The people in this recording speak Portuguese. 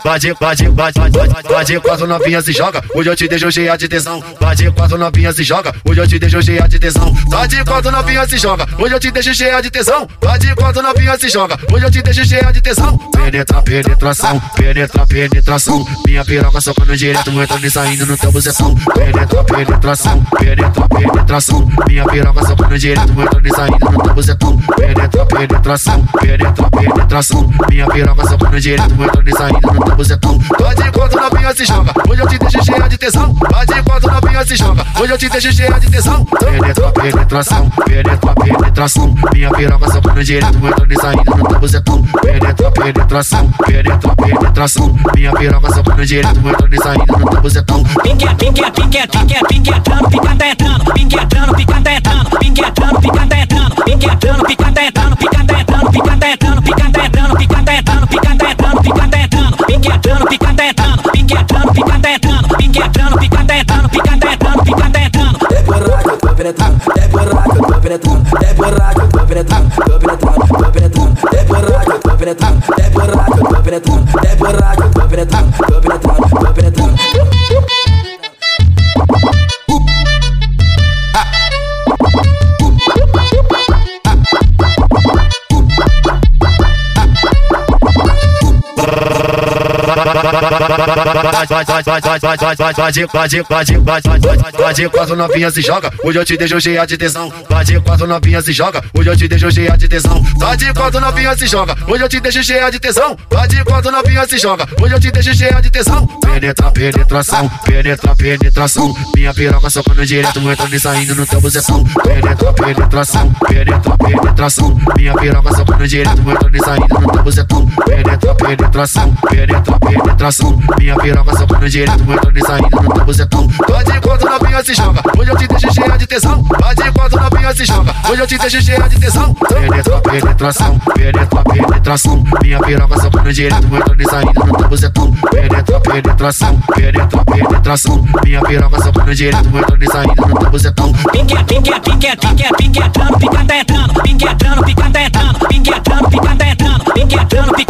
Pode, pode, pode, pode, quatro novinhas se joga, hoje eu te deixo cheia de tesão. Pode, quatro novinhas se joga, hoje eu te deixo cheia de tesão. Pode, quatro novinhas se joga, hoje eu te deixo cheia de tesão. Pode, quatro novinhas se joga, hoje eu te deixo cheia de tesão. Penetra, penetração, penetra, penetração. Minha piroca socando direto, entrando e saindo no teu bucetão. Penetra, penetração, penetra, penetração. Minha piroca socando direto, entrando e saindo no teu bucetão. Penetra, penetração, penetra, penetração. Minha piroca socando direto, entrando e saindo no teu bucetão. Pode enquanto novinha se joga, hoje eu te deixo cheia de tesão. Pode enquanto novinha se joga, hoje eu te deixo cheia de tesão. Penetra, penetração, penetra, penetração. Minha piroca socando direto, entrando e saindo no teu bucetão. Penetra, penetração, penetra, penetração. Minha piroca socando direto, entrando e saindo no teu bucetão. Pique, pique, pique, pique, pique, entrando, pique penetrando, é tô penetrando, é eu tô penetrando, tô penetrando, tô penetrando, é tô penetrando, é tô penetrando, é tô penetrando, tô penetrando, tô penetrando. Pode, quatro novinhas se joga, hoje eu te deixo cheia de tesão. Pode, quatro novinhas se joga, hoje eu te deixo cheia de tesão. Pode, quatro novinhas se joga, hoje eu te deixo cheia de tesão. Pode, quatro novinhas se joga, hoje eu te deixo cheia de tesão. Penetra, penetração, penetra, penetração. Minha piroca socando direto, entrando e saindo no teu bucetão. Penetra, penetração, penetra, penetração. Minha piroca socando direto, entrando e saindo no teu bucetão. Penetra, penetração, penetra, penetração. Minha piroca socando direto, entrando e saindo no teu bucetão. Pode enquanto novinha se joga, hoje eu te deixo cheia de tesão. Pode enquanto novinha se joga, hoje eu te deixo cheia de tesão. Penetra, penetração, penetra, penetração. Minha piroca socando direto, entrando e saindo no teu bucetão. Penetra, penetração, penetra, penetração. Minha piroca socando direto, entrando e saindo no teu bucetão. Pique, pique, pique, pique, pique entrando, pica entrando, pique entrando, pica entrando, pique entrando, pica entrando, pique entrando, pica entrando,